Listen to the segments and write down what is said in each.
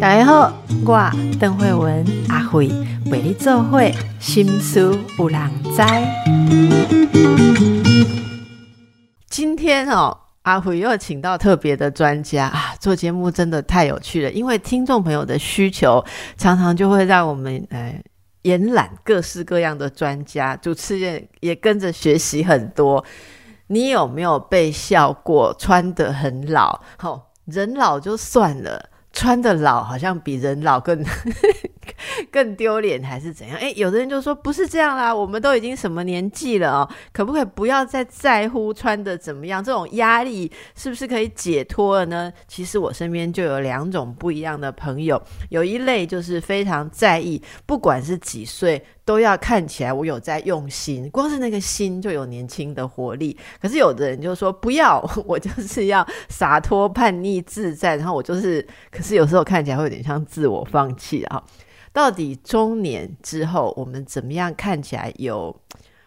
大家好，我邓慧文阿慧为你做会心思有人知。今天哦，阿慧又请到特别的专家啊，做节目真的太有趣了，因为听众朋友的需求常常就会让我们呃延揽各式各样的专家，主持人也跟着学习很多。你有没有被笑过？穿得很老，好人老就算了。穿的老好像比人老更 更丢脸，还是怎样？诶，有的人就说不是这样啦，我们都已经什么年纪了哦，可不可以不要再在乎穿的怎么样？这种压力是不是可以解脱了呢？其实我身边就有两种不一样的朋友，有一类就是非常在意，不管是几岁。都要看起来我有在用心，光是那个心就有年轻的活力。可是有的人就说不要，我就是要洒脱、叛逆、自在。然后我就是，可是有时候看起来会有点像自我放弃啊。到底中年之后我们怎么样看起来有？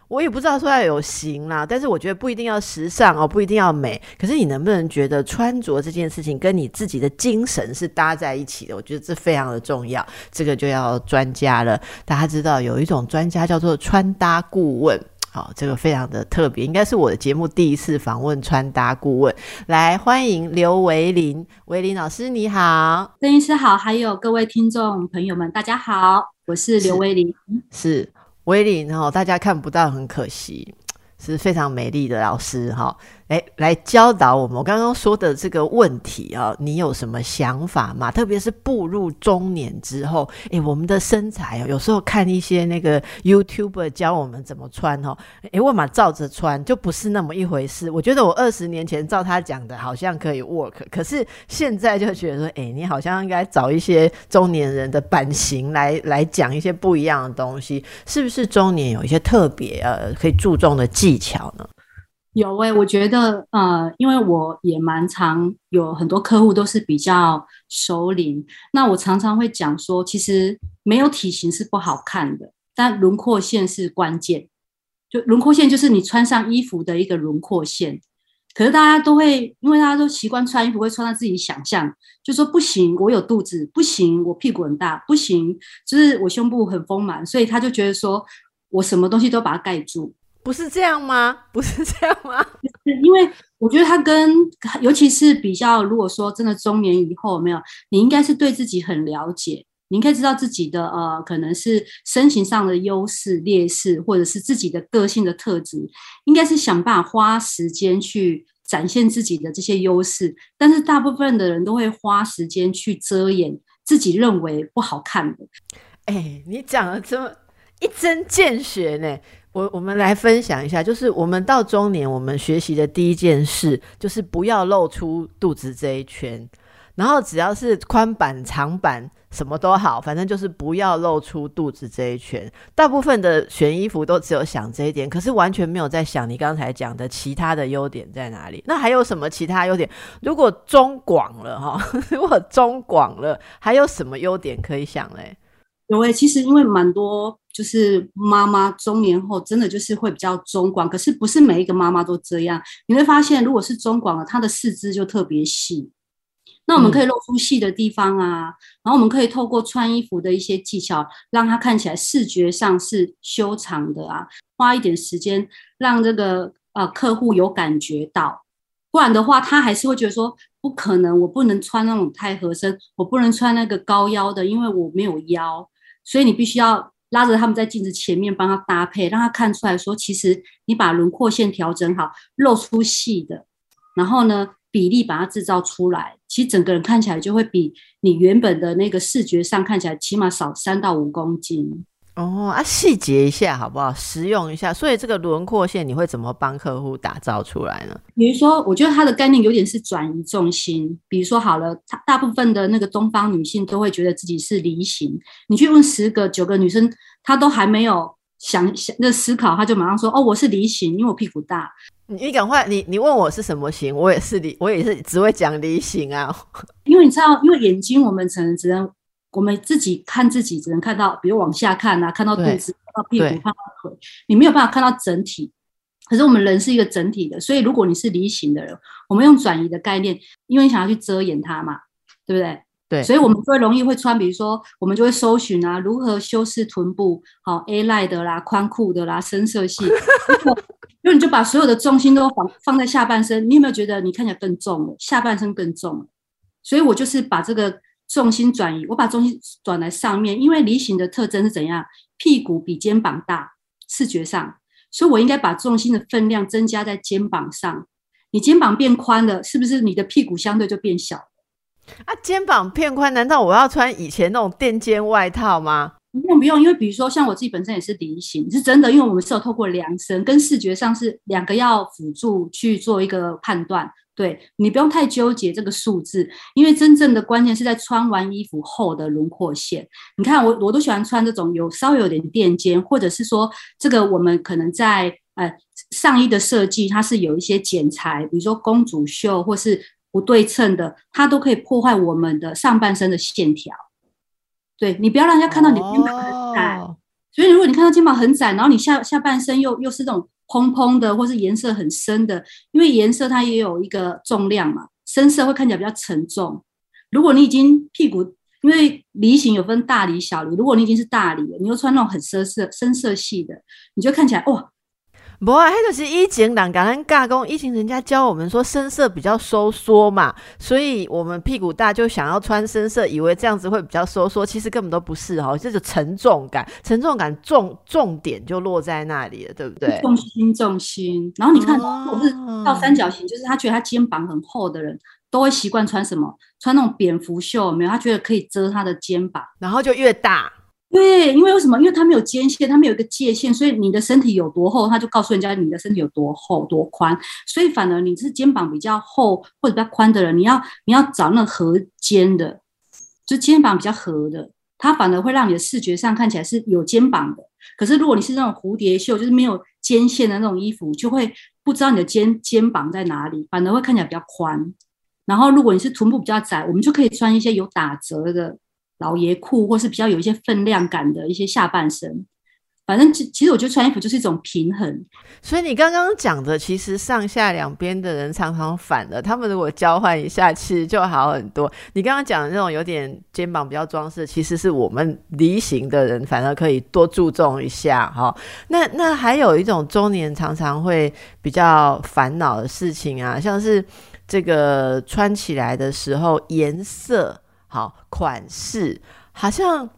我也不知道说要有型啦，但是我觉得不一定要时尚哦，不一定要美。可是你能不能觉得穿着这件事情跟你自己的精神是搭在一起的？我觉得这非常的重要。这个就要专家了。大家知道有一种专家叫做穿搭顾问，好，这个非常的特别，应该是我的节目第一次访问穿搭顾问。来，欢迎刘维林，维林老师你好，郑医师好，还有各位听众朋友们，大家好，我是刘维林，是。威林哈，大家看不到，很可惜，是非常美丽的老师哈。哎，来教导我们。我刚刚说的这个问题啊，你有什么想法吗？特别是步入中年之后，哎，我们的身材哦，有时候看一些那个 YouTuber 教我们怎么穿哦，哎，我嘛照着穿就不是那么一回事。我觉得我二十年前照他讲的，好像可以 work，可是现在就觉得说，哎，你好像应该找一些中年人的版型来来讲一些不一样的东西，是不是？中年有一些特别呃可以注重的技巧呢？有诶，我觉得呃，因为我也蛮常有很多客户都是比较熟龄，那我常常会讲说，其实没有体型是不好看的，但轮廓线是关键。就轮廓线就是你穿上衣服的一个轮廓线。可是大家都会，因为大家都习惯穿衣服会穿到自己想象，就说不行，我有肚子，不行，我屁股很大，不行，就是我胸部很丰满，所以他就觉得说我什么东西都把它盖住。不是这样吗？不是这样吗？因为我觉得他跟，尤其是比较，如果说真的中年以后，没有，你应该是对自己很了解，你应该知道自己的呃，可能是身形上的优势、劣势，或者是自己的个性的特质，应该是想办法花时间去展现自己的这些优势。但是大部分的人都会花时间去遮掩自己认为不好看的。哎，你讲的这么一针见血呢？我我们来分享一下，就是我们到中年，我们学习的第一件事就是不要露出肚子这一圈，然后只要是宽版、长版什么都好，反正就是不要露出肚子这一圈。大部分的选衣服都只有想这一点，可是完全没有在想你刚才讲的其他的优点在哪里。那还有什么其他优点？如果中广了哈，如果中广了，还有什么优点可以想嘞？有诶，其实因为蛮多，就是妈妈中年后真的就是会比较中广，可是不是每一个妈妈都这样。你会发现，如果是中广了，她的四肢就特别细。那我们可以露出细的地方啊，然后我们可以透过穿衣服的一些技巧，让它看起来视觉上是修长的啊。花一点时间让这个呃客户有感觉到，不然的话，他还是会觉得说不可能，我不能穿那种太合身，我不能穿那个高腰的，因为我没有腰。所以你必须要拉着他们在镜子前面帮他搭配，让他看出来说，其实你把轮廓线调整好，露出细的，然后呢比例把它制造出来，其实整个人看起来就会比你原本的那个视觉上看起来起码少三到五公斤。哦啊，细节一下好不好？实用一下。所以这个轮廓线你会怎么帮客户打造出来呢？比如说，我觉得它的概念有点是转移重心。比如说，好了，他大部分的那个东方女性都会觉得自己是梨形。你去问十个九个女生，她都还没有想想那思考，她就马上说：“哦，我是梨形，因为我屁股大。”你赶快，你你问我是什么型，我也是梨，我也是只会讲梨形啊。因为你知道，因为眼睛我们只能只能。我们自己看自己，只能看到，比如往下看啊，看到肚子，看到屁股，看到腿，你没有办法看到整体。可是我们人是一个整体的，所以如果你是梨形的人，我们用转移的概念，因为你想要去遮掩它嘛，对不对？对，所以我们会容易会穿，比如说我们就会搜寻啊，如何修饰臀部，好 A line 的啦，宽裤的啦，深色系。因为你就把所有的重心都放放在下半身，你有没有觉得你看起来更重了？下半身更重了。所以我就是把这个重心转移，我把重心转来上面，因为梨形的特征是怎样？屁股比肩膀大，视觉上。所以我应该把重心的分量增加在肩膀上。你肩膀变宽了，是不是你的屁股相对就变小了？啊，肩膀变宽，难道我要穿以前那种垫肩外套吗？不用不用，因为比如说像我自己本身也是梨形，是真的，因为我们是有透过量身跟视觉上是两个要辅助去做一个判断。对你不用太纠结这个数字，因为真正的关键是在穿完衣服后的轮廓线。你看我我都喜欢穿这种有稍微有点垫肩，或者是说这个我们可能在呃上衣的设计它是有一些剪裁，比如说公主袖或是不对称的，它都可以破坏我们的上半身的线条。对你不要让人家看到你肩膀很窄，所以如果你看到肩膀很窄，然后你下下半身又又是这种。蓬蓬的，或是颜色很深的，因为颜色它也有一个重量嘛，深色会看起来比较沉重。如果你已经屁股，因为梨形有分大梨、小梨，如果你已经是大梨，你又穿那种很深色、深色系的，你就看起来哇。不啊，那就是以前人感恩尬工，以前人家教我们说深色比较收缩嘛，所以我们屁股大就想要穿深色，以为这样子会比较收缩，其实根本都不是哦，这是沉重感，沉重感重重点就落在那里了，对不对？重心重心，然后你看，我是到三角形，就是他觉得他肩膀很厚的人都会习惯穿什么？穿那种蝙蝠袖，没有？他觉得可以遮他的肩膀，然后就越大。对，因为为什么？因为它没有肩线，它没有一个界限，所以你的身体有多厚，它就告诉人家你的身体有多厚多宽。所以反而你是肩膀比较厚或者比较宽的人，你要你要找那合肩的，就肩膀比较合的，它反而会让你的视觉上看起来是有肩膀的。可是如果你是那种蝴蝶袖，就是没有肩线的那种衣服，就会不知道你的肩肩膀在哪里，反而会看起来比较宽。然后如果你是臀部比较窄，我们就可以穿一些有打折的。老爷裤，或是比较有一些分量感的一些下半身，反正其其实我觉得穿衣服就是一种平衡。所以你刚刚讲的，其实上下两边的人常常反了，他们如果交换一下，其实就好很多。你刚刚讲的那种有点肩膀比较装饰，其实是我们梨形的人反而可以多注重一下哈。那那还有一种中年常常会比较烦恼的事情啊，像是这个穿起来的时候颜色。好款式，好像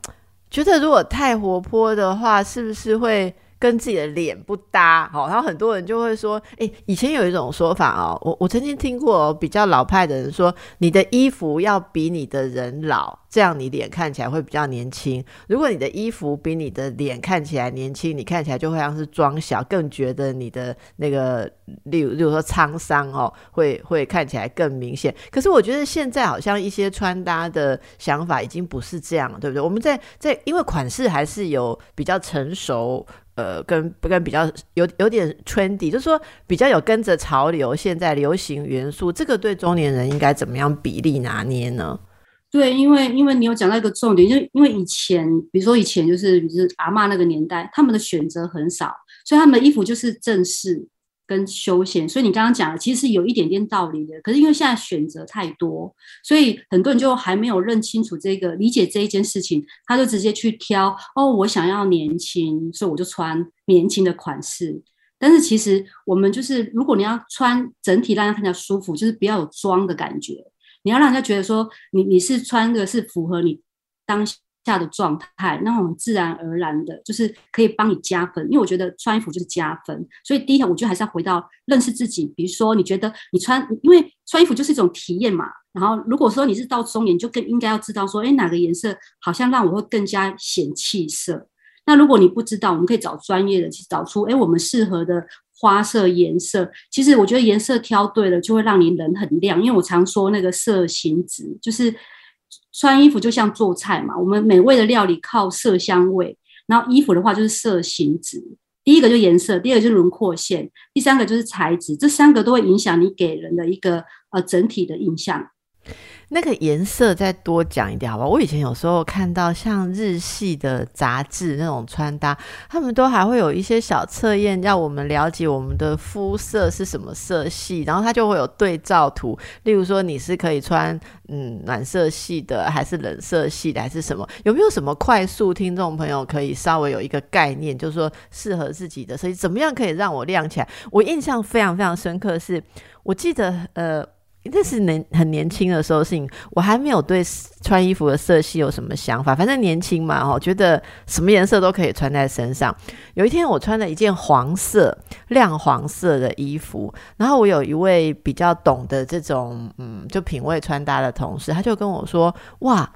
觉得如果太活泼的话，是不是会？跟自己的脸不搭，好，然后很多人就会说，哎，以前有一种说法哦，我我曾经听过比较老派的人说，你的衣服要比你的人老，这样你脸看起来会比较年轻。如果你的衣服比你的脸看起来年轻，你看起来就会像是装小，更觉得你的那个，例如例如说沧桑哦，会会看起来更明显。可是我觉得现在好像一些穿搭的想法已经不是这样了，对不对？我们在在因为款式还是有比较成熟。呃，跟不跟比较有有点 trendy，就是说比较有跟着潮流，现在流行元素，这个对中年人应该怎么样比例拿捏呢？对，因为因为你有讲到一个重点，就因为以前，比如说以前就是就是阿妈那个年代，他们的选择很少，所以他们的衣服就是正式。跟休闲，所以你刚刚讲的其实是有一点点道理的。可是因为现在选择太多，所以很多人就还没有认清楚这个、理解这一件事情，他就直接去挑哦，我想要年轻，所以我就穿年轻的款式。但是其实我们就是，如果你要穿整体让人看起来舒服，就是不要有装的感觉，你要让人家觉得说你你是穿的是符合你当下下。的状态，那种自然而然的，就是可以帮你加分。因为我觉得穿衣服就是加分，所以第一条，我觉得还是要回到认识自己。比如说，你觉得你穿，因为穿衣服就是一种体验嘛。然后，如果说你是到中年，就更应该要知道说，哎，哪个颜色好像让我会更加显气色。那如果你不知道，我们可以找专业的去找出，哎，我们适合的花色颜色。其实我觉得颜色挑对了，就会让你人很亮。因为我常说那个色形值，就是。穿衣服就像做菜嘛，我们美味的料理靠色香味，然后衣服的话就是色形质。第一个就颜色，第二个就是轮廓线，第三个就是材质，这三个都会影响你给人的一个呃整体的印象。那个颜色再多讲一点好吧？我以前有时候看到像日系的杂志那种穿搭，他们都还会有一些小测验，让我们了解我们的肤色是什么色系，然后它就会有对照图。例如说，你是可以穿嗯暖色系的，还是冷色系的，还是什么？有没有什么快速听众朋友可以稍微有一个概念，就是说适合自己的所以，怎么样可以让我亮起来？我印象非常非常深刻，是我记得呃。那是年很年轻的时候事情，我还没有对穿衣服的色系有什么想法。反正年轻嘛，哦，觉得什么颜色都可以穿在身上。有一天，我穿了一件黄色、亮黄色的衣服，然后我有一位比较懂得这种嗯，就品味穿搭的同事，他就跟我说：“哇。”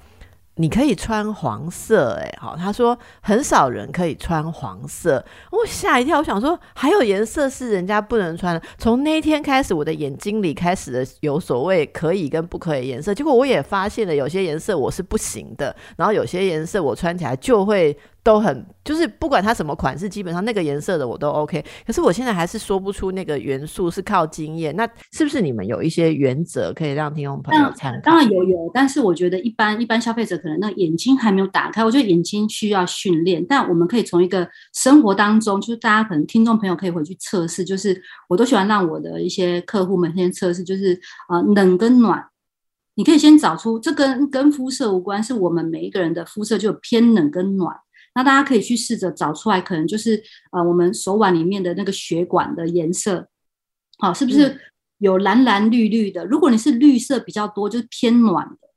你可以穿黄色，哎，好，他说很少人可以穿黄色，我吓一跳，我想说还有颜色是人家不能穿的。从那一天开始，我的眼睛里开始的有所谓可以跟不可以颜色，结果我也发现了有些颜色我是不行的，然后有些颜色我穿起来就会。都很就是不管它什么款式，基本上那个颜色的我都 OK。可是我现在还是说不出那个元素，是靠经验。那是不是你们有一些原则可以让听众朋友参考？当然有有，但是我觉得一般一般消费者可能那眼睛还没有打开，我觉得眼睛需要训练。但我们可以从一个生活当中，就是大家可能听众朋友可以回去测试，就是我都喜欢让我的一些客户们先测试，就是啊冷跟暖，你可以先找出这跟跟肤色无关，是我们每一个人的肤色就偏冷跟暖。那大家可以去试着找出来，可能就是呃，我们手腕里面的那个血管的颜色，好，是不是有蓝蓝绿绿的？如果你是绿色比较多，就是偏暖的。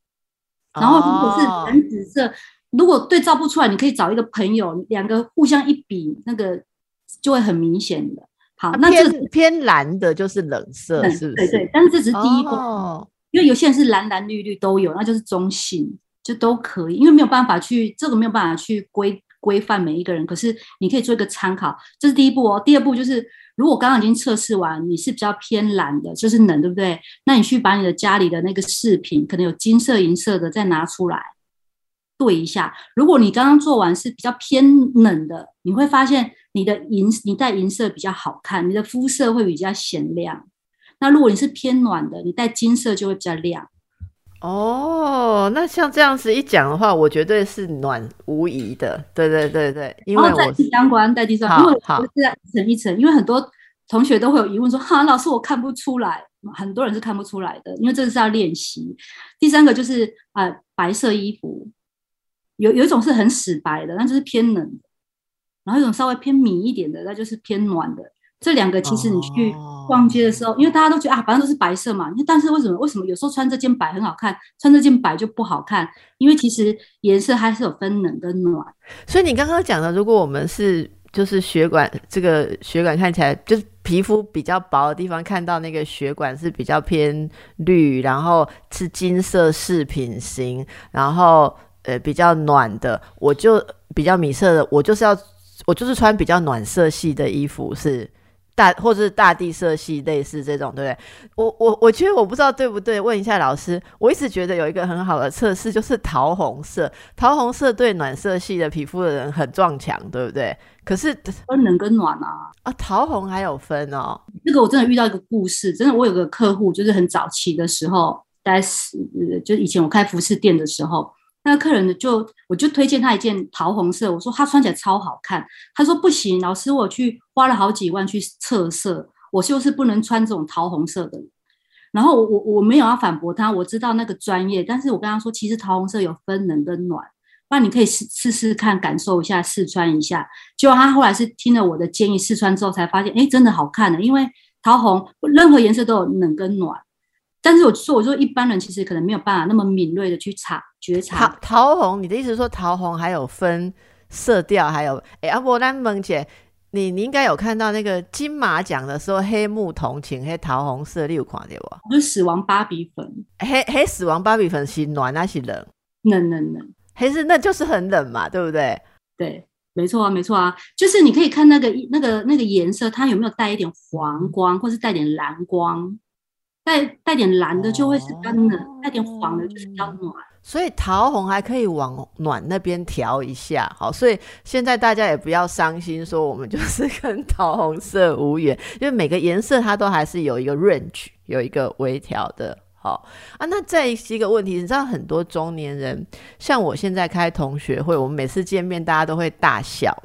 然后如果是蓝紫色，如果对照不出来，你可以找一个朋友，两个互相一比，那个就会很明显的。好，那偏偏蓝的就是冷色，是不是？对对，但是这只是第一步，因为有些人是蓝蓝绿绿都有，那就是中性，就都可以，因为没有办法去这个没有办法去归。规范每一个人，可是你可以做一个参考，这是第一步哦。第二步就是，如果刚刚已经测试完，你是比较偏蓝的，就是冷，对不对？那你去把你的家里的那个饰品，可能有金色、银色的，再拿出来对一下。如果你刚刚做完是比较偏冷的，你会发现你的银，你戴银色比较好看，你的肤色会比较显亮。那如果你是偏暖的，你戴金色就会比较亮。哦，那像这样子一讲的话，我绝对是暖无疑的。对对对对，因为我相关在地上，因为我是一层一层，因为很多同学都会有疑问说：“哈，老师我看不出来。”很多人是看不出来的，因为这是要练习。第三个就是啊，白色衣服有有一种是很死白的，那就是偏冷的；然后一种稍微偏米一点的，那就是偏暖的。这两个其实你去逛街的时候，因为大家都觉得啊，反正都是白色嘛。但是为什么为什么有时候穿这件白很好看，穿这件白就不好看？因为其实颜色还是有分冷跟暖。所以你刚刚讲的，如果我们是就是血管这个血管看起来就是皮肤比较薄的地方，看到那个血管是比较偏绿，然后是金色饰品型，然后呃比较暖的，我就比较米色的，我就是要我就是穿比较暖色系的衣服是。大或者是大地色系类似这种，对不对？我我我觉得我不知道对不对，问一下老师。我一直觉得有一个很好的测试，就是桃红色。桃红色对暖色系的皮肤的人很撞墙，对不对？可是分冷跟暖啊啊，桃红还有分哦。这个我真的遇到一个故事，真的，我有个客户，就是很早期的时候，在是，就以前我开服饰店的时候。那个客人呢？就我就推荐他一件桃红色，我说他穿起来超好看。他说不行，老师，我去花了好几万去测色，我就是不能穿这种桃红色的。然后我我我没有要反驳他，我知道那个专业，但是我跟他说，其实桃红色有分冷跟暖，不然你可以试试试看，感受一下，试穿一下。结果他后来是听了我的建议，试穿之后才发现，哎，真的好看的，因为桃红任何颜色都有冷跟暖。但是我说，我说一般人其实可能没有办法那么敏锐的去察觉察桃桃红。你的意思是说桃红还有分色调，还有哎，阿伯丹萌姐，你你应该有看到那个金马奖的时候，黑木瞳请黑桃红色，你有看到不？就是死亡芭比粉，黑黑死亡芭比粉是暖还是冷？冷冷冷，还是那就是很冷嘛，对不对？对，没错啊，没错啊，就是你可以看那个那个那个颜色，它有没有带一点黄光，或是带点蓝光。带带点蓝的就会是干冷，带点黄的就是比较暖。所以桃红还可以往暖那边调一下，好，所以现在大家也不要伤心，说我们就是 跟桃红色无缘，因为每个颜色它都还是有一个 range，有一个微调的。好啊。那再一个问题，你知道很多中年人，像我现在开同学会，我们每次见面大家都会大笑，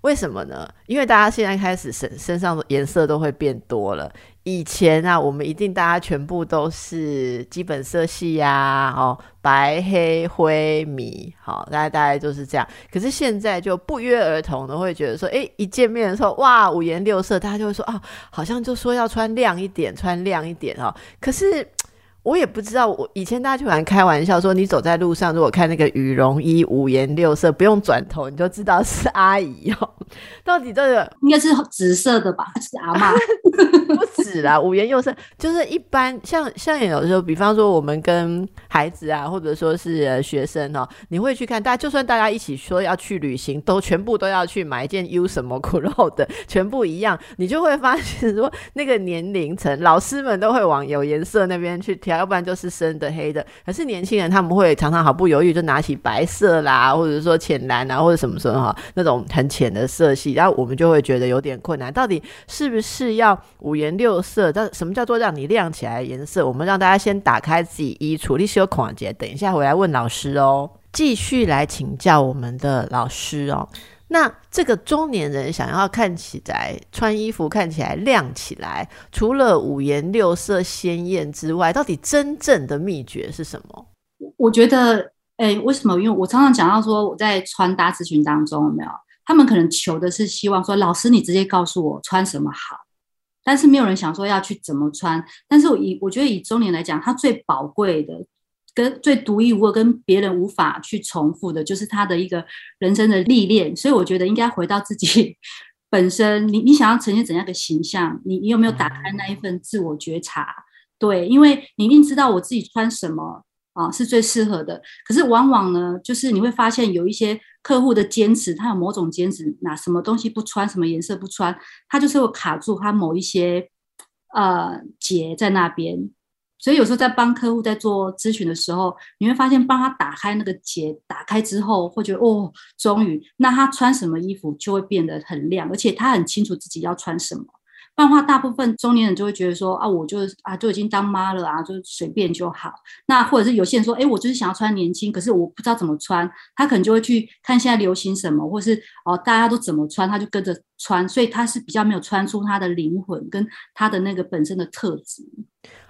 为什么呢？因为大家现在开始身身上的颜色都会变多了。以前啊，我们一定大家全部都是基本色系呀，哦，白黑灰米，好，大家大概就是这样。可是现在就不约而同的会觉得说，哎，一见面的时候，哇，五颜六色，大家就会说，哦，好像就说要穿亮一点，穿亮一点哦。可是。我也不知道，我以前大家就玩开玩笑说，你走在路上，如果看那个羽绒衣五颜六色，不用转头你就知道是阿姨哦。到底这个应该是紫色的吧？是阿妈？不止啦，五颜六色就是一般像像有时候，比方说我们跟孩子啊，或者说是学生哦，你会去看大家，就算大家一起说要去旅行，都全部都要去买一件 U 什么裤肉的，全部一样，你就会发现说那个年龄层，老师们都会往有颜色那边去挑。要不然就是深的黑的，可是年轻人他们会常常毫不犹豫就拿起白色啦，或者说浅蓝啊，或者什么什么哈那种很浅的色系，然后我们就会觉得有点困难。到底是不是要五颜六色？但什么叫做让你亮起来颜色？我们让大家先打开自己衣橱，历史有孔姐，等一下回来问老师哦，继续来请教我们的老师哦。那这个中年人想要看起来穿衣服看起来亮起来，除了五颜六色鲜艳之外，到底真正的秘诀是什么？我觉得，哎，为什么？因为我常常讲到说，我在穿搭咨询当中，有没有？他们可能求的是希望说，老师你直接告诉我穿什么好，但是没有人想说要去怎么穿。但是我以我觉得以中年来讲，他最宝贵的。跟最独一无二、跟别人无法去重复的，就是他的一个人生的历练。所以我觉得应该回到自己 本身，你你想要呈现怎样的形象？你你有没有打开那一份自我觉察？对，因为你一定知道我自己穿什么啊是最适合的。可是往往呢，就是你会发现有一些客户的坚持，他有某种坚持，拿什么东西不穿，什么颜色不穿，他就是会卡住他某一些呃结在那边。所以有时候在帮客户在做咨询的时候，你会发现帮他打开那个结，打开之后会觉得哦，终于，那他穿什么衣服就会变得很亮，而且他很清楚自己要穿什么。不然的话，大部分中年人就会觉得说啊，我就啊就已经当妈了啊，就随便就好。那或者是有些人说，哎，我就是想要穿年轻，可是我不知道怎么穿，他可能就会去看现在流行什么，或是哦大家都怎么穿，他就跟着穿，所以他是比较没有穿出他的灵魂跟他的那个本身的特质。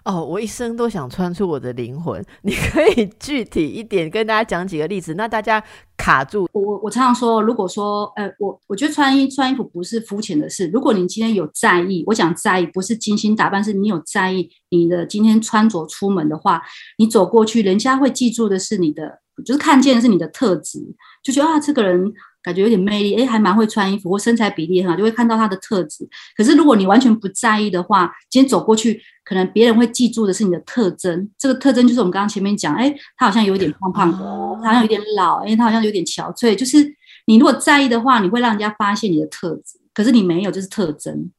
哦，我一生都想穿出我的灵魂。你可以 具体一点跟大家讲几个例子，那大家卡住。我我我常常说，如果说，呃，我我觉得穿衣穿衣服不是肤浅的事。如果你今天有在意，我讲在意不是精心打扮，是你有在意你的今天穿着出门的话，你走过去，人家会记住的是你的，就是看见的是你的特质，就觉得啊，这个人。感觉有点魅力，哎，还蛮会穿衣服，或身材比例很好，就会看到他的特质。可是如果你完全不在意的话，今天走过去，可能别人会记住的是你的特征。这个特征就是我们刚刚前面讲，哎，他好像有点胖胖的，他好像有点老，哎，他好像有点憔悴。就是你如果在意的话，你会让人家发现你的特质。可是你没有，就是特征。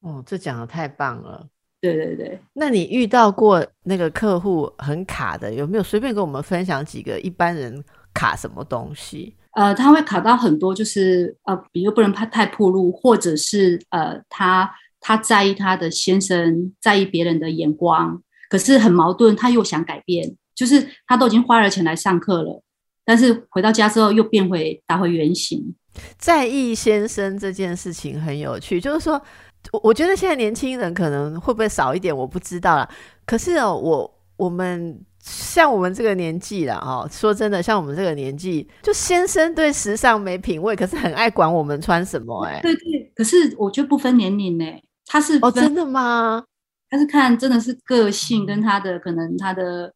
哦，这讲的太棒了。对对对。那你遇到过那个客户很卡的，有没有随便跟我们分享几个一般人卡什么东西？呃，他会考到很多，就是呃，比如不能怕太暴露，或者是呃，他他在意他的先生，在意别人的眼光，可是很矛盾，他又想改变，就是他都已经花了钱来上课了，但是回到家之后又变回打回原形。在意先生这件事情很有趣，就是说，我我觉得现在年轻人可能会不会少一点，我不知道啦。可是哦，我我们。像我们这个年纪了哦，说真的，像我们这个年纪，就先生对时尚没品味，可是很爱管我们穿什么，哎，对对，可是我觉得不分年龄呢，他是哦，真的吗？他是看真的是个性跟他的可能他的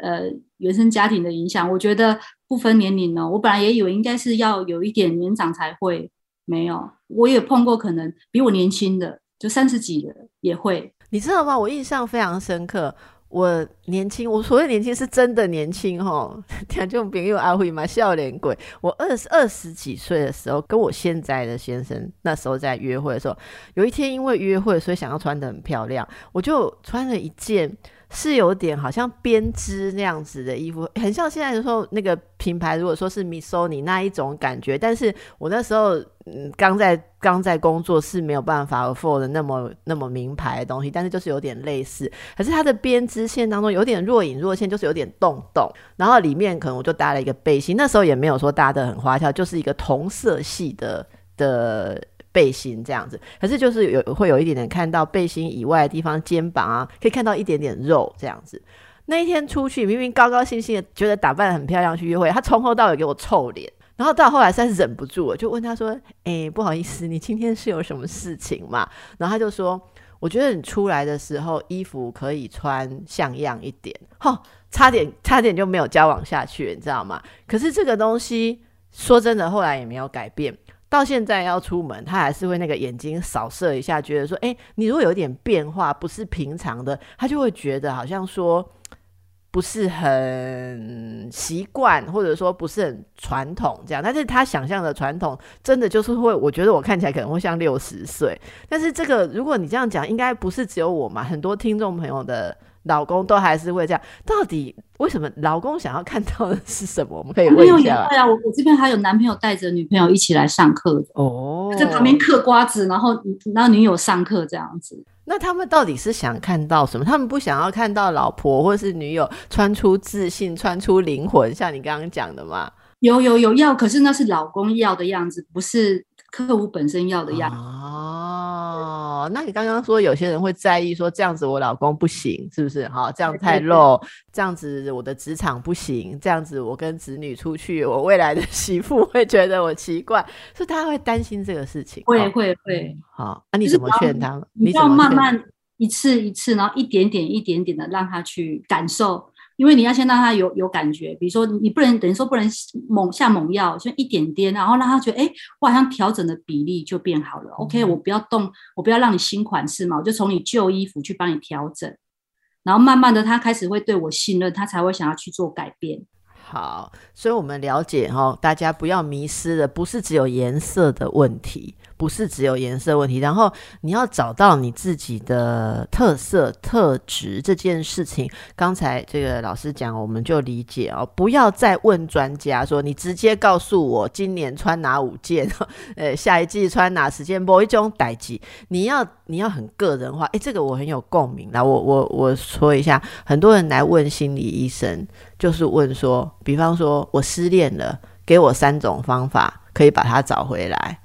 呃原生家庭的影响，我觉得不分年龄呢。我本来也以为应该是要有一点年长才会，没有，我也碰过可能比我年轻的，就三十几的也会，你知道吗？我印象非常深刻。我年轻，我所谓年轻是真的年轻哈。听众朋友阿辉嘛，笑脸鬼。我二十二十几岁的时候，跟我现在的先生那时候在约会的时候，有一天因为约会，所以想要穿的很漂亮，我就穿了一件。是有点好像编织那样子的衣服，很像现在的时候那个品牌，如果说是 Missoni 那一种感觉。但是我那时候嗯，刚在刚在工作是没有办法 afford 的那么那么名牌的东西，但是就是有点类似。可是它的编织线当中有点若隐若现，就是有点洞洞。然后里面可能我就搭了一个背心，那时候也没有说搭的很花俏，就是一个同色系的的背心这样子。可是就是有会有一点点看到背心以外的地方，肩膀啊可以看到一点点肉这样子。那一天出去，明明高高兴兴的，觉得打扮很漂亮去约会，他从头到尾给我臭脸。然后到后来实在是忍不住了，就问他说：“哎，不好意思，你今天是有什么事情吗？”然后他就说：“我觉得你出来的时候衣服可以穿像样一点。”哈，差点差点就没有交往下去，你知道吗？可是这个东西说真的，后来也没有改变。到现在要出门，他还是会那个眼睛扫射一下，觉得说：“哎，你如果有点变化，不是平常的，他就会觉得好像说。”不是很习惯，或者说不是很传统这样，但是他想象的传统，真的就是会，我觉得我看起来可能会像六十岁。但是这个，如果你这样讲，应该不是只有我嘛，很多听众朋友的老公都还是会这样。到底为什么老公想要看到的是什么？我们可以问一下。对啊，我我这边还有男朋友带着女朋友一起来上课哦，在旁边嗑瓜子，然后然后女友上课这样子。那他们到底是想看到什么？他们不想要看到老婆或是女友穿出自信、穿出灵魂，像你刚刚讲的吗？有有有要，可是那是老公要的样子，不是。客户本身要的样子哦，那你刚刚说有些人会在意说这样子我老公不行，是不是？好，这样太露，这样子我的职场不行，这样子我跟子女出去，我未来的 媳妇会觉得我奇怪，所以他会担心这个事情。会会会。好，那你怎么劝他？你要慢慢一次一次，然后一点点一点点的让他去感受。因为你要先让他有有感觉，比如说你不能等于说不能猛下猛药，就一点点，然后让他觉得，哎，我好像调整的比例就变好了。OK，我不要动，我不要让你新款式嘛，我就从你旧衣服去帮你调整，然后慢慢的他开始会对我信任，他才会想要去做改变。好，所以我们了解哈，大家不要迷失的，不是只有颜色的问题。不是只有颜色问题，然后你要找到你自己的特色特质这件事情。刚才这个老师讲，我们就理解哦，不要再问专家说，你直接告诉我今年穿哪五件，呃，下一季穿哪十件，某一种代际，你要你要很个人化。诶，这个我很有共鸣。那，我我我说一下，很多人来问心理医生，就是问说，比方说我失恋了，给我三种方法可以把它找回来。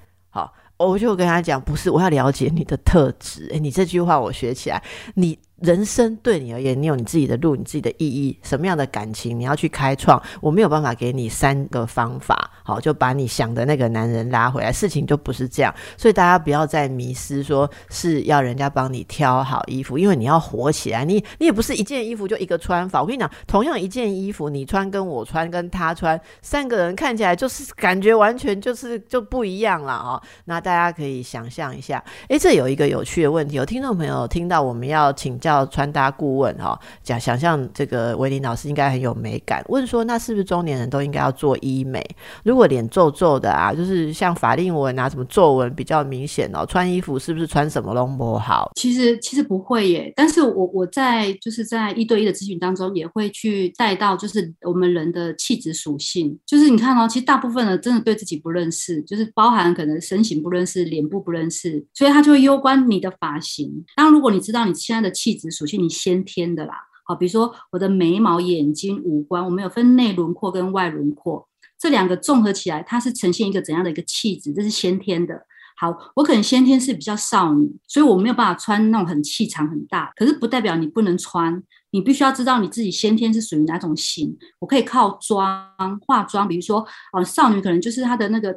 我就跟他讲，不是，我要了解你的特质。诶，你这句话我学起来，你。人生对你而言，你有你自己的路，你自己的意义，什么样的感情你要去开创？我没有办法给你三个方法，好就把你想的那个男人拉回来，事情就不是这样。所以大家不要再迷失，说是要人家帮你挑好衣服，因为你要活起来，你你也不是一件衣服就一个穿法。我跟你讲，同样一件衣服，你穿跟我穿跟他穿，三个人看起来就是感觉完全就是就不一样了哦。那大家可以想象一下，诶，这有一个有趣的问题，有听众朋友听到我们要请教。叫穿搭顾问哈，讲想象这个维林老师应该很有美感。问说，那是不是中年人都应该要做医美？如果脸皱皱的啊，就是像法令纹啊，什么皱纹比较明显哦，穿衣服是不是穿什么都不好？其实其实不会耶。但是我我在就是在一对一的咨询当中，也会去带到就是我们人的气质属性。就是你看哦，其实大部分的真的对自己不认识，就是包含可能身形不认识、脸部不认识，所以他就会攸关你的发型。当如果你知道你现在的气质属性你先天的啦，好，比如说我的眉毛、眼睛、五官，我们有分内轮廓跟外轮廓，这两个综合起来，它是呈现一个怎样的一个气质？这是先天的。好，我可能先天是比较少女，所以我没有办法穿那种很气场很大，可是不代表你不能穿，你必须要知道你自己先天是属于哪种型。我可以靠妆化妆，比如说，哦，少女可能就是她的那个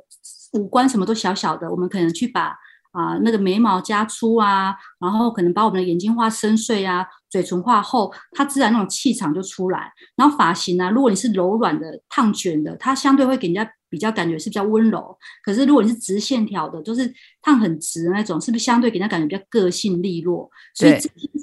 五官什么都小小的，我们可能去把。啊，那个眉毛加粗啊，然后可能把我们的眼睛画深邃啊，嘴唇画厚，它自然那种气场就出来。然后发型呢，如果你是柔软的、烫卷的，它相对会给人家比较感觉是比较温柔。可是如果你是直线条的，就是烫很直的那种，是不是相对给人家感觉比较个性利落？所以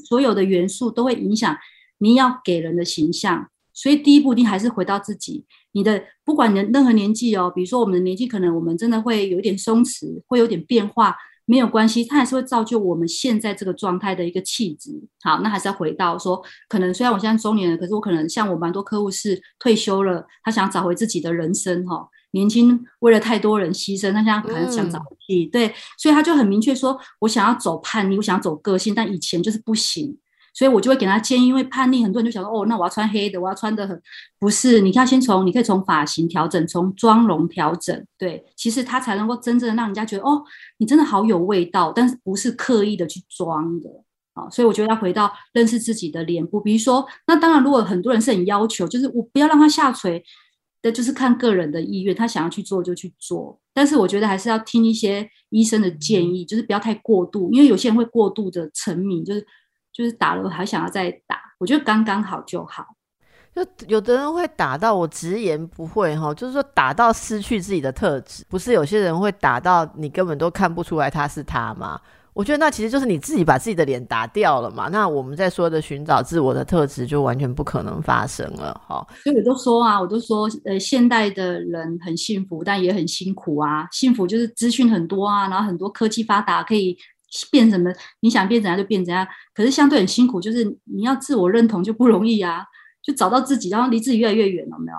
所有的元素都会影响你要给人的形象。所以第一步一定还是回到自己，你的不管人任何年纪哦，比如说我们的年纪，可能我们真的会有一点松弛，会有点变化。没有关系，它还是会造就我们现在这个状态的一个气质。好，那还是要回到说，可能虽然我现在中年人，可是我可能像我蛮多客户是退休了，他想找回自己的人生哈。年轻为了太多人牺牲，他现在可能想找回，对，所以他就很明确说，我想要走叛逆，我想要走个性，但以前就是不行。所以我就会给他建议，因为叛逆，很多人就想说，哦，那我要穿黑的，我要穿的很不是。你看，先从你可以从发型调整，从妆容调整，对，其实他才能够真正的让人家觉得，哦，你真的好有味道，但是不是刻意的去装的啊。所以我觉得要回到认识自己的脸部，比如说，那当然，如果很多人是很要求，就是我不要让它下垂的，就是看个人的意愿，他想要去做就去做。但是我觉得还是要听一些医生的建议，就是不要太过度，因为有些人会过度的沉迷，就是。就是打了还想要再打，我觉得刚刚好就好。就有的人会打到我直言不讳哈，就是说打到失去自己的特质，不是有些人会打到你根本都看不出来他是他吗？我觉得那其实就是你自己把自己的脸打掉了嘛。那我们在说的寻找自我的特质，就完全不可能发生了哈。所以我都说啊，我都说呃，现代的人很幸福，但也很辛苦啊。幸福就是资讯很多啊，然后很多科技发达可以。变什么？你想变怎样就变怎样。可是相对很辛苦，就是你要自我认同就不容易啊，就找到自己，然后离自己越来越远了，没有？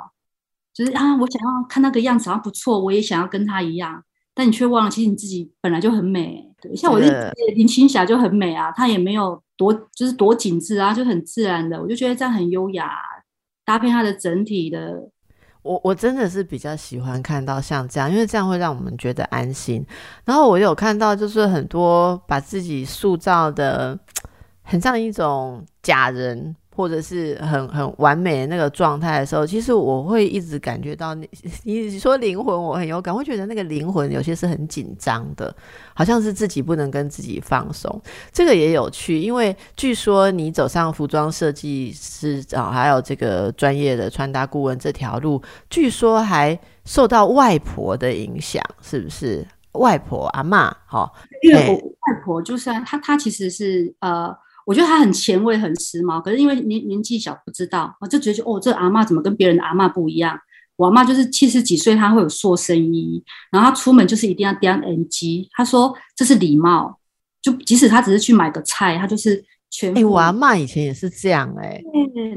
就是啊，我想要看那个样子好像不错，我也想要跟他一样，但你却忘了，其实你自己本来就很美。对，像我的林青霞就很美啊，她也没有多就是多紧致啊，就很自然的，我就觉得这样很优雅，搭配她的整体的。我我真的是比较喜欢看到像这样，因为这样会让我们觉得安心。然后我有看到，就是很多把自己塑造的 很像一种假人。或者是很很完美的那个状态的时候，其实我会一直感觉到你 你说灵魂，我很有感，会觉得那个灵魂有些是很紧张的，好像是自己不能跟自己放松。这个也有趣，因为据说你走上服装设计师啊，还有这个专业的穿搭顾问这条路，据说还受到外婆的影响，是不是？外婆阿妈，哈，因为我外婆就是她，她其实是呃。我觉得他很前卫、很时髦，可是因为年年纪小不知道，我就觉得哦，这阿妈怎么跟别人的阿妈不一样？我阿妈就是七十几岁，她会有塑身衣，然后她出门就是一定要掂 NG。她说这是礼貌，就即使她只是去买个菜，她就是全。哎，我阿妈以前也是这样哎。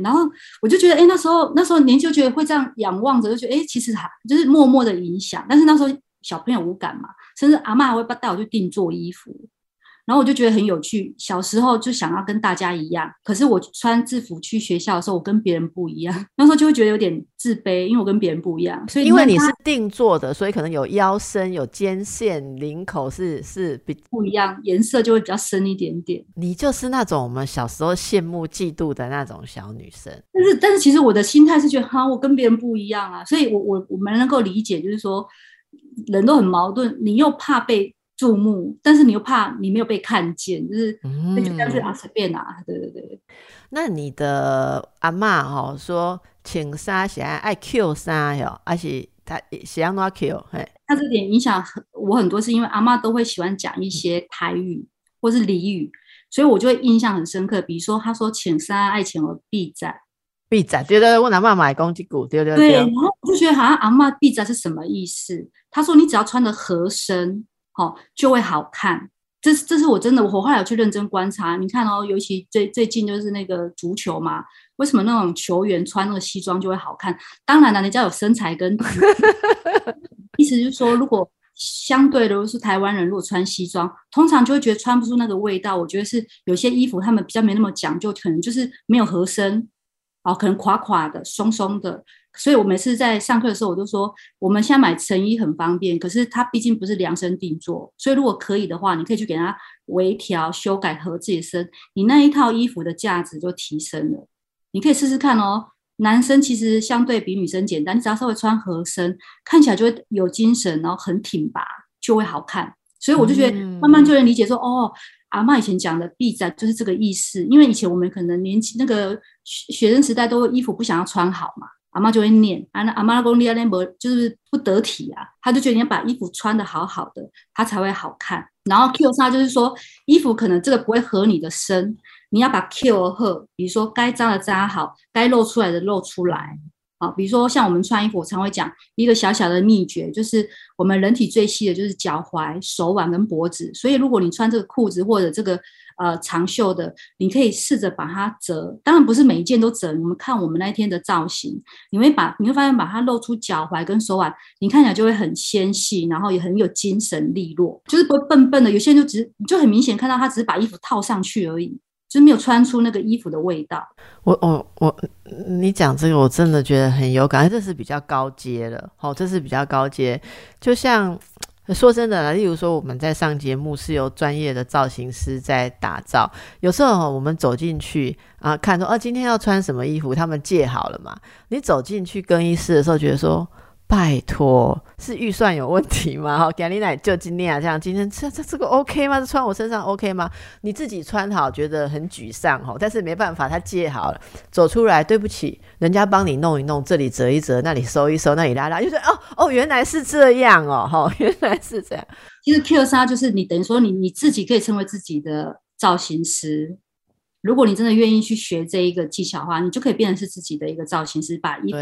然后我就觉得，哎，那时候那时候年轻就觉得会这样仰望着，就觉得哎，其实还就是默默的影响。但是那时候小朋友无感嘛，甚至阿妈还会带我去定做衣服。然后我就觉得很有趣，小时候就想要跟大家一样，可是我穿制服去学校的时候，我跟别人不一样，那时候就会觉得有点自卑，因为我跟别人不一样。所以因为你是定做的，所以可能有腰身、有肩线、领口是是比不一样，颜色就会比较深一点点。你就是那种我们小时候羡慕、嫉妒的那种小女生。但是但是其实我的心态是觉得，哈，我跟别人不一样啊，所以我我我们能够理解，就是说人都很矛盾，你又怕被。注目，但是你又怕你没有被看见，就是那就干脆啊随便啊，对对对。那你的阿妈哈说，请杀喜爱爱 Q 杀哟，而且他喜欢多 Q，嘿，他这点影响我很多，是因为阿妈都会喜欢讲一些台语或是俚语，所以我就会印象很深刻。比如说，他说请杀爱请而必在必在，对对，我阿妈买公鸡骨，对对对。然后我就觉得好像阿妈必在是什么意思？他说你只要穿的合身。好，就会好看。这是这是我真的，我后来有去认真观察。你看哦，尤其最最近就是那个足球嘛，为什么那种球员穿那个西装就会好看？当然了，人家有身材跟，意思就是说，如果相对的，如果是台湾人，如果穿西装，通常就会觉得穿不出那个味道。我觉得是有些衣服他们比较没那么讲究，可能就是没有合身，哦，可能垮垮的、松松的。所以我每次在上课的时候，我都说，我们现在买成衣很方便，可是它毕竟不是量身定做，所以如果可以的话，你可以去给它微调、修改合自己身，你那一套衣服的价值就提升了。你可以试试看哦。男生其实相对比女生简单，你只要稍微穿合身，看起来就会有精神，然后很挺拔，就会好看。所以我就觉得慢慢就能理解说，哦，阿妈以前讲的“必在”就是这个意思。因为以前我们可能年轻那个学学生时代，都衣服不想要穿好嘛。阿妈就会念，啊，阿妈公你阿念不就是不得体啊？他就觉得你要把衣服穿的好好的，他才会好看。然后 Q 叉就是说，衣服可能这个不会合你的身，你要把 Q 和，比如说该扎的扎好，该露出来的露出来。啊，比如说像我们穿衣服，我常会讲一个小小的秘诀，就是我们人体最细的就是脚踝、手腕跟脖子。所以如果你穿这个裤子或者这个呃长袖的，你可以试着把它折，当然不是每一件都折。我们看我们那一天的造型，你会把你会发现把它露出脚踝跟手腕，你看起来就会很纤细，然后也很有精神利落，就是不会笨笨的。有些人就只就很明显看到他只是把衣服套上去而已。就没有穿出那个衣服的味道。我我我，你讲这个我真的觉得很有感，这是比较高阶了。好，这是比较高阶。就像说真的，例如说我们在上节目是由专业的造型师在打造，有时候我们走进去啊，看说哦今天要穿什么衣服，他们借好了嘛。你走进去更衣室的时候，觉得说。拜托，是预算有问题吗？哈，给你奶就今天啊，这样今天这这这个 OK 吗？这穿我身上 OK 吗？你自己穿好觉得很沮丧哈，但是没办法，他借好了走出来，对不起，人家帮你弄一弄，这里折一折，那里收一收，那里拉拉，就是哦哦，原来是这样哦，哈，原来是这样。其实 Q 纱就是你等于说你你自己可以成为自己的造型师，如果你真的愿意去学这一个技巧的话，你就可以变成是自己的一个造型师，把衣服。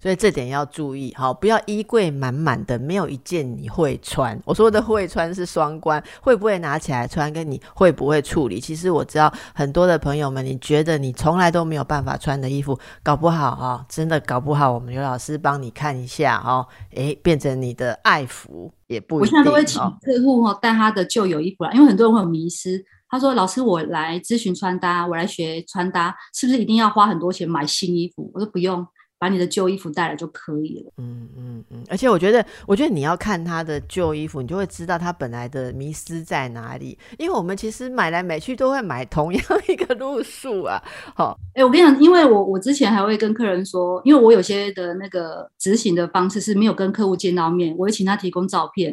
所以这点要注意，好，不要衣柜满满的，没有一件你会穿。我说的会穿是双关，会不会拿起来穿，跟你会不会处理。其实我知道很多的朋友们，你觉得你从来都没有办法穿的衣服，搞不好哈，真的搞不好，我们刘老师帮你看一下哦，诶，变成你的爱服也不。我现在都会请客户哈带他的旧有衣服来，因为很多人会有迷失。他说：“老师，我来咨询穿搭，我来学穿搭，是不是一定要花很多钱买新衣服？”我说：“不用。”把你的旧衣服带来就可以了。嗯嗯嗯，而且我觉得，我觉得你要看他的旧衣服，你就会知道他本来的迷失在哪里。因为我们其实买来买去都会买同样一个路数啊。好，哎，我跟你讲，因为我我之前还会跟客人说，因为我有些的那个执行的方式是没有跟客户见到面，我会请他提供照片，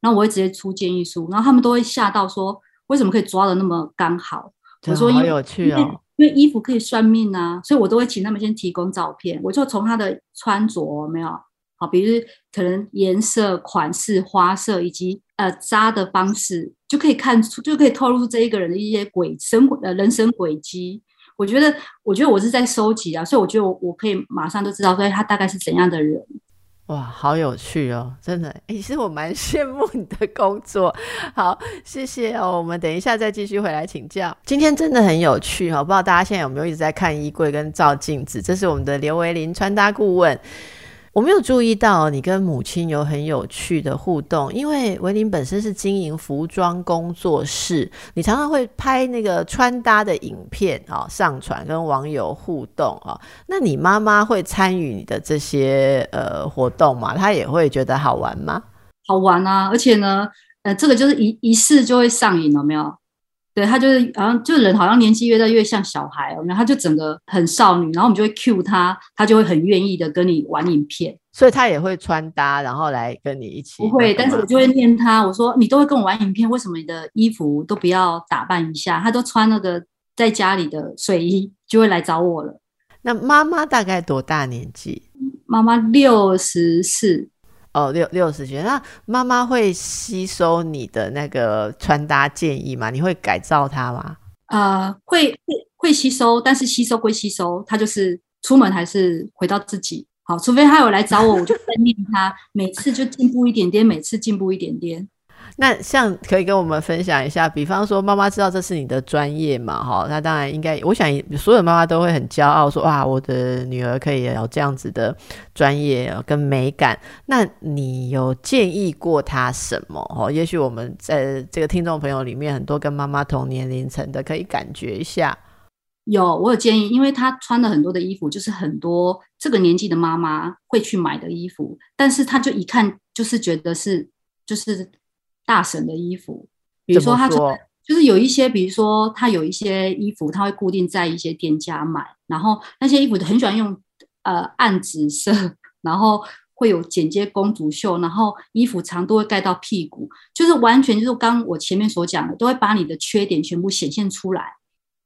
然后我会直接出建议书，然后他们都会吓到说，为什么可以抓的那么刚好？我说好有趣哦。因为衣服可以算命啊，所以我都会请他们先提供照片，我就从他的穿着没有好，比如可能颜色、款式、花色以及呃扎的方式，就可以看出，就可以透露出这一个人的一些轨生呃人生轨迹。我觉得，我觉得我是在收集啊，所以我觉得我我可以马上都知道，所以他大概是怎样的人。哇，好有趣哦！真的，其实我蛮 羡慕你的工作。好，谢谢哦。我们等一下再继续回来请教。今天真的很有趣哈，不知道大家现在有没有一直在看衣柜跟照镜子？这是我们的刘维林穿搭顾问。我没有注意到你跟母亲有很有趣的互动，因为维林本身是经营服装工作室，你常常会拍那个穿搭的影片啊，上传跟网友互动啊。那你妈妈会参与你的这些呃活动吗？她也会觉得好玩吗？好玩啊！而且呢，呃，这个就是一一试就会上瘾，有没有？对他就是好像就人好像年纪越大越像小孩，然后他就整个很少女，然后我们就会 cue 他，他就会很愿意的跟你玩影片，所以他也会穿搭，然后来跟你一起。不会，但是我就会念他，我说你都会跟我玩影片，为什么你的衣服都不要打扮一下？他都穿那个在家里的睡衣，就会来找我了。那妈妈大概多大年纪？妈妈六十四。哦，六六十岁，那妈妈会吸收你的那个穿搭建议吗？你会改造她吗？呃，会会会吸收，但是吸收归吸收，她就是出门还是回到自己。好，除非她有来找我，我就 在念她，每次就进步一点点，每次进步一点点。那像可以跟我们分享一下，比方说妈妈知道这是你的专业嘛？哈，那当然应该，我想所有妈妈都会很骄傲，说哇，我的女儿可以有这样子的专业跟美感。那你有建议过她什么？哦，也许我们在这个听众朋友里面，很多跟妈妈同年龄层的，可以感觉一下。有，我有建议，因为她穿的很多的衣服，就是很多这个年纪的妈妈会去买的衣服，但是她就一看就是觉得是就是。大神的衣服，比如说他就是有一些，比如说他有一些衣服，他会固定在一些店家买，然后那些衣服很喜欢用呃暗紫色，然后会有剪接公主袖，然后衣服长度会盖到屁股，就是完全就是刚我前面所讲的，都会把你的缺点全部显现出来，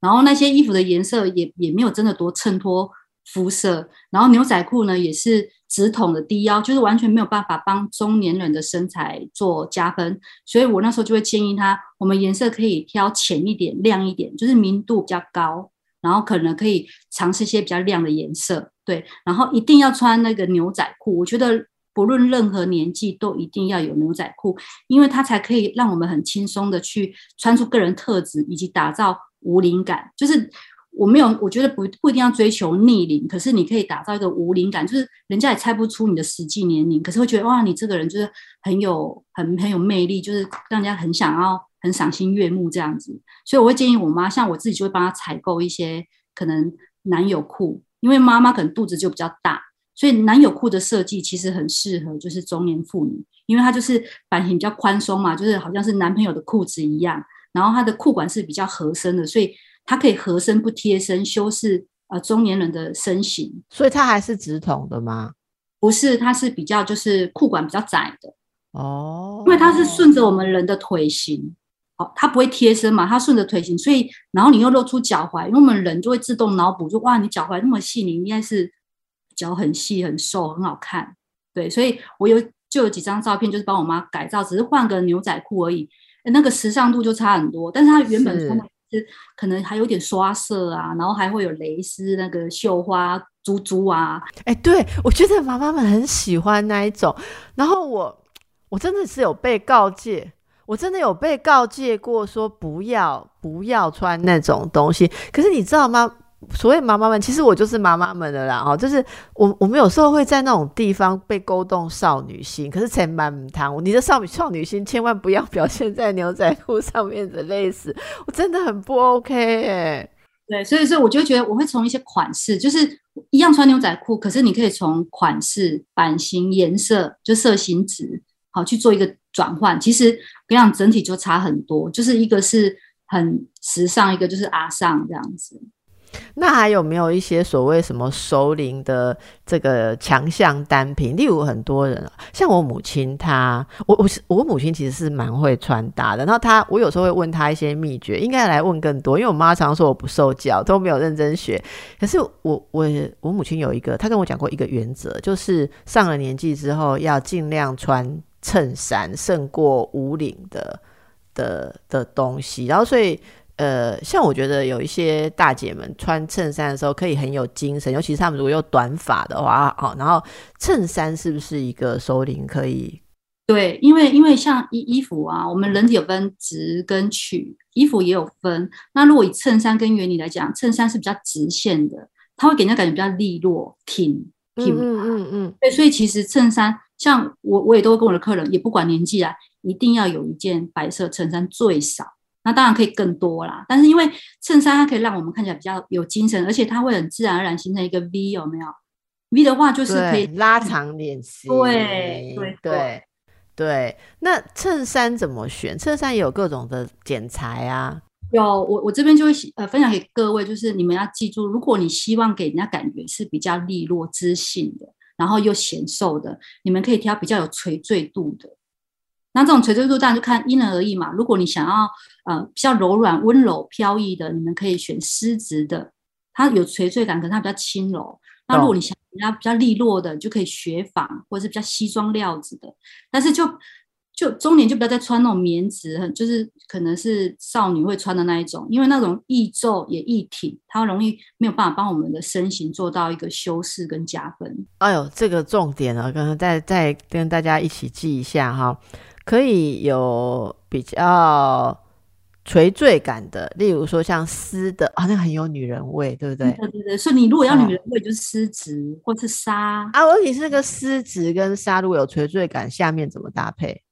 然后那些衣服的颜色也也没有真的多衬托肤色，然后牛仔裤呢也是。直筒的低腰就是完全没有办法帮中年人的身材做加分，所以我那时候就会建议他，我们颜色可以挑浅一点、亮一点，就是明度比较高。然后可能可以尝试一些比较亮的颜色，对，然后一定要穿那个牛仔裤。我觉得不论任何年纪都一定要有牛仔裤，因为它才可以让我们很轻松的去穿出个人特质，以及打造无灵感。就是我没有，我觉得不不一定要追求逆龄，可是你可以打造一个无龄感，就是人家也猜不出你的实际年龄，可是会觉得哇，你这个人就是很有很很有魅力，就是让人家很想要。很赏心悦目这样子，所以我会建议我妈，像我自己就会帮她采购一些可能男友裤，因为妈妈可能肚子就比较大，所以男友裤的设计其实很适合就是中年妇女，因为它就是版型比较宽松嘛，就是好像是男朋友的裤子一样，然后它的裤管是比较合身的，所以它可以合身不贴身，修饰呃中年人的身形。所以它还是直筒的吗？不是，它是比较就是裤管比较窄的哦，因为它是顺着我们人的腿型。好它不会贴身嘛？它顺着腿型，所以然后你又露出脚踝，因为我们人就会自动脑补，就哇，你脚踝那么细，你应该是脚很细、很瘦、很好看。对，所以我有就有几张照片，就是帮我妈改造，只是换个牛仔裤而已，那个时尚度就差很多。但是它原本穿的可能还有点刷色啊，然后还会有蕾丝、那个绣花、珠珠啊。哎，对我觉得妈妈们很喜欢那一种。然后我我真的是有被告诫。我真的有被告诫过，说不要不要穿那种东西。可是你知道吗？所谓妈妈们，其实我就是妈妈们的啦。哦，就是我我们有时候会在那种地方被勾动少女心。可是千万不谈，你的少女少女心千万不要表现在牛仔裤上面的类似，我真的很不 OK 哎。对，所以说我就觉得我会从一些款式，就是一样穿牛仔裤，可是你可以从款式、版型、颜色，就色型值，好去做一个。转换其实跟你讲，整体就差很多，就是一个是很时尚，一个就是阿尚这样子。那还有没有一些所谓什么熟龄的这个强项单品？例如很多人，像我母亲，她我我是我母亲其实是蛮会穿搭的。然后她，我有时候会问她一些秘诀，应该来问更多，因为我妈常说我不受教，都没有认真学。可是我我我母亲有一个，她跟我讲过一个原则，就是上了年纪之后要尽量穿。衬衫胜过无领的的的东西，然后所以呃，像我觉得有一些大姐们穿衬衫的时候可以很有精神，尤其是她们如果有短发的话，好，然后衬衫是不是一个收领可以？对，因为因为像衣衣服啊，我们人体有分直跟曲，衣服也有分。那如果以衬衫跟原理来讲，衬衫是比较直线的，它会给人家感觉比较利落、挺挺。嗯嗯嗯。对，所以其实衬衫。像我，我也都会跟我的客人，也不管年纪啊，一定要有一件白色衬衫最少。那当然可以更多啦，但是因为衬衫它可以让我们看起来比较有精神，而且它会很自然而然形成一个 V，有没有？V 的话就是可以拉长脸型。对对对对。那衬衫怎么选？衬衫也有各种的剪裁啊。有，我我这边就会呃分享给各位，就是你们要记住，如果你希望给人家感觉是比较利落、知性的。然后又显瘦的，你们可以挑比较有垂坠度的。那这种垂坠度当然就看因人而异嘛。如果你想要呃比较柔软、温柔、飘逸的，你们可以选丝质的，它有垂坠感，可能它比较轻柔。那如果你想要比较利落的，就可以雪纺或者是比较西装料子的。但是就就中年就不要再穿那种棉质，就是可能是少女会穿的那一种，因为那种易皱也易挺，它容易没有办法帮我们的身形做到一个修饰跟加分。哎呦，这个重点啊，刚刚再再跟大家一起记一下哈，可以有比较垂坠感的，例如说像丝的，好像很有女人味，对不对？对对对，所以你如果要女人味，就是丝质或是纱啊。问题是那个丝质跟纱如果有垂坠感，下面怎么搭配？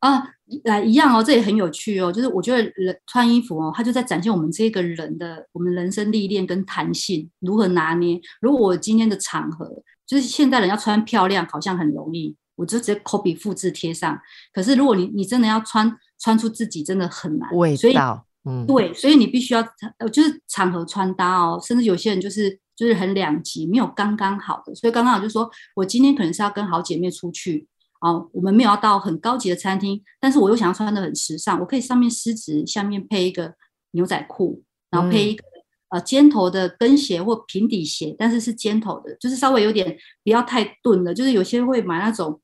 啊，来一样哦，这也很有趣哦。就是我觉得人穿衣服哦，它就在展现我们这个人的我们人生历练跟弹性如何拿捏。如果我今天的场合就是现代人要穿漂亮，好像很容易，我就直接 copy 复制贴上。可是如果你你真的要穿穿出自己，真的很难。味道，嗯，对，所以你必须要呃，就是场合穿搭哦。甚至有些人就是就是很两极，没有刚刚好的。所以刚刚好就说我今天可能是要跟好姐妹出去。哦，我们没有要到很高级的餐厅，但是我又想要穿的很时尚，我可以上面丝质，下面配一个牛仔裤，然后配一个呃尖头的跟鞋或平底鞋，但是是尖头的，就是稍微有点不要太钝的，就是有些会买那种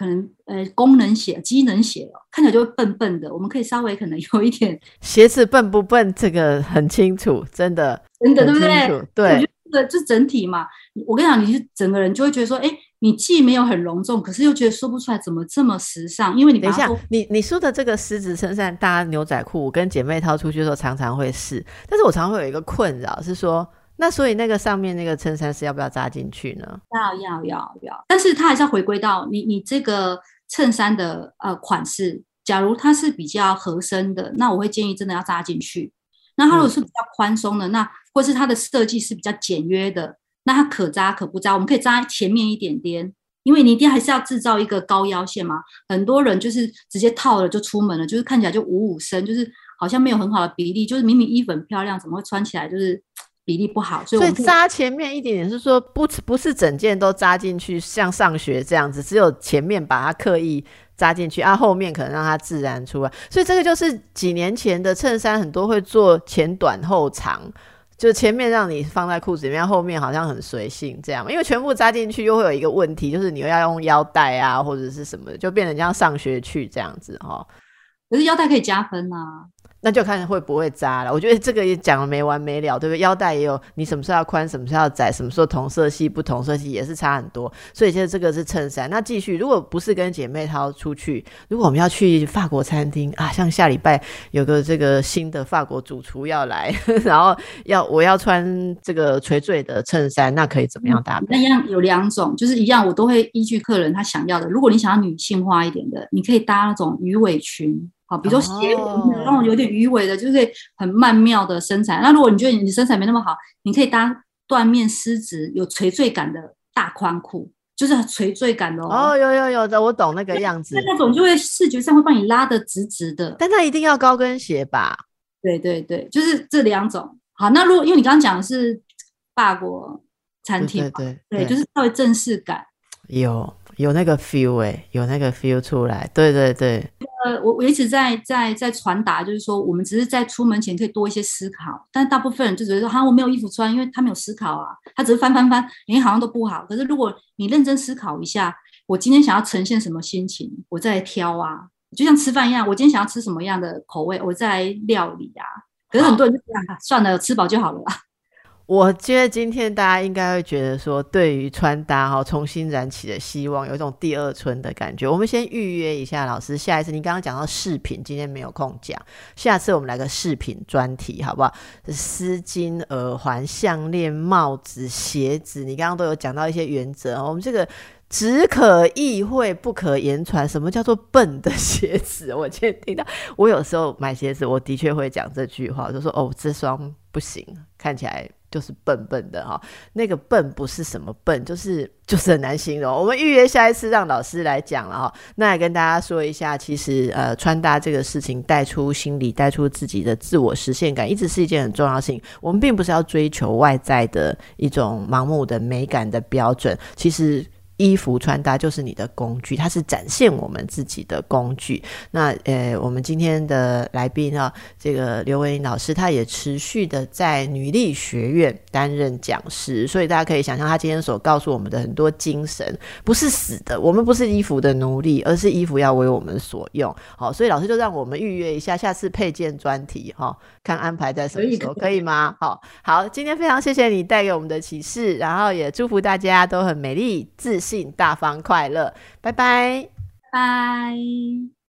可能呃功能鞋、机能鞋哦，看起来就会笨笨的。我们可以稍微可能有一点鞋子笨不笨，这个很清楚，真的真的对不对？对，这这整体嘛，我跟你讲，你是整个人就会觉得说，哎，你既没有很隆重，可是又觉得说不出来怎么这么时尚，因为你等一下，你你说的这个狮子衬衫搭牛仔裤，我跟姐妹套出去的时候常常会试，但是我常常会有一个困扰是说。那所以那个上面那个衬衫是要不要扎进去呢？要要要要，但是它还是要回归到你你这个衬衫的呃款式。假如它是比较合身的，那我会建议真的要扎进去。那它如果是比较宽松的，那或是它的设计是比较简约的，那它可扎可不扎，我们可以扎前面一点点，因为你一定还是要制造一个高腰线嘛。很多人就是直接套了就出门了，就是看起来就五五身，就是好像没有很好的比例，就是明明衣服很漂亮，怎么会穿起来就是？比例不好，所以扎前面一点点是说不不是整件都扎进去，像上学这样子，只有前面把它刻意扎进去，啊，后面可能让它自然出来。所以这个就是几年前的衬衫很多会做前短后长，就前面让你放在裤子里面，后面好像很随性这样。因为全部扎进去又会有一个问题，就是你又要用腰带啊或者是什么，就变成像上学去这样子哈。可是腰带可以加分啊。那就看会不会扎了。我觉得这个也讲了没完没了，对不对？腰带也有，你什么时候要宽，什么时候要窄，什么时候同色系不同色系也是差很多。所以现在这个是衬衫。那继续，如果不是跟姐妹淘出去，如果我们要去法国餐厅啊，像下礼拜有个这个新的法国主厨要来，然后要我要穿这个垂坠的衬衫，那可以怎么样搭配？那样有两种，就是一样，我都会依据客人他想要的。如果你想要女性化一点的，你可以搭那种鱼尾裙。好，比如说斜纹的那种有点鱼尾的，就是很曼妙的身材。那如果你觉得你身材没那么好，你可以搭缎面丝质有垂坠感的大宽裤，就是垂坠感的哦。哦，有有有的，我懂那个样子。那种就会视觉上会帮你拉的直直的，但它一定要高跟鞋吧？对对对，就是这两种。好，那如果因为你刚刚讲的是法国餐厅，对对对，就是稍微正式感。有有那个 feel 哎，有那个 feel 出来。对对对。呃，我我一直在在在传达，就是说，我们只是在出门前可以多一些思考，但大部分人就觉得说，哈，我没有衣服穿，因为他没有思考啊，他只是翻翻翻，你，好像都不好。可是如果你认真思考一下，我今天想要呈现什么心情，我再挑啊，就像吃饭一样，我今天想要吃什么样的口味，我再料理啊。可是很多人就这样，算了，吃饱就好了。我觉得今天大家应该会觉得说，对于穿搭哈重新燃起的希望，有一种第二春的感觉。我们先预约一下老师，下一次你刚刚讲到饰品，今天没有空讲，下次我们来个饰品专题好不好？丝巾、耳环、项链、帽子、鞋子，你刚刚都有讲到一些原则。我们这个只可意会，不可言传。什么叫做笨的鞋子？我今天听到，我有时候买鞋子，我的确会讲这句话，就说哦，这双不行，看起来。就是笨笨的哈，那个笨不是什么笨，就是就是很难形容。我们预约下一次让老师来讲了哈，那也跟大家说一下，其实呃穿搭这个事情带出心理，带出自己的自我实现感，一直是一件很重要的事情。我们并不是要追求外在的一种盲目的美感的标准，其实。衣服穿搭就是你的工具，它是展现我们自己的工具。那呃，我们今天的来宾呢，这个刘文英老师，他也持续的在女力学院担任讲师，所以大家可以想象，他今天所告诉我们的很多精神，不是死的，我们不是衣服的奴隶，而是衣服要为我们所用。好，所以老师就让我们预约一下下次配件专题，哈，看安排在什么时候，可以吗？好，好，今天非常谢谢你带给我们的启示，然后也祝福大家都很美丽自信。大方快乐，拜拜，拜。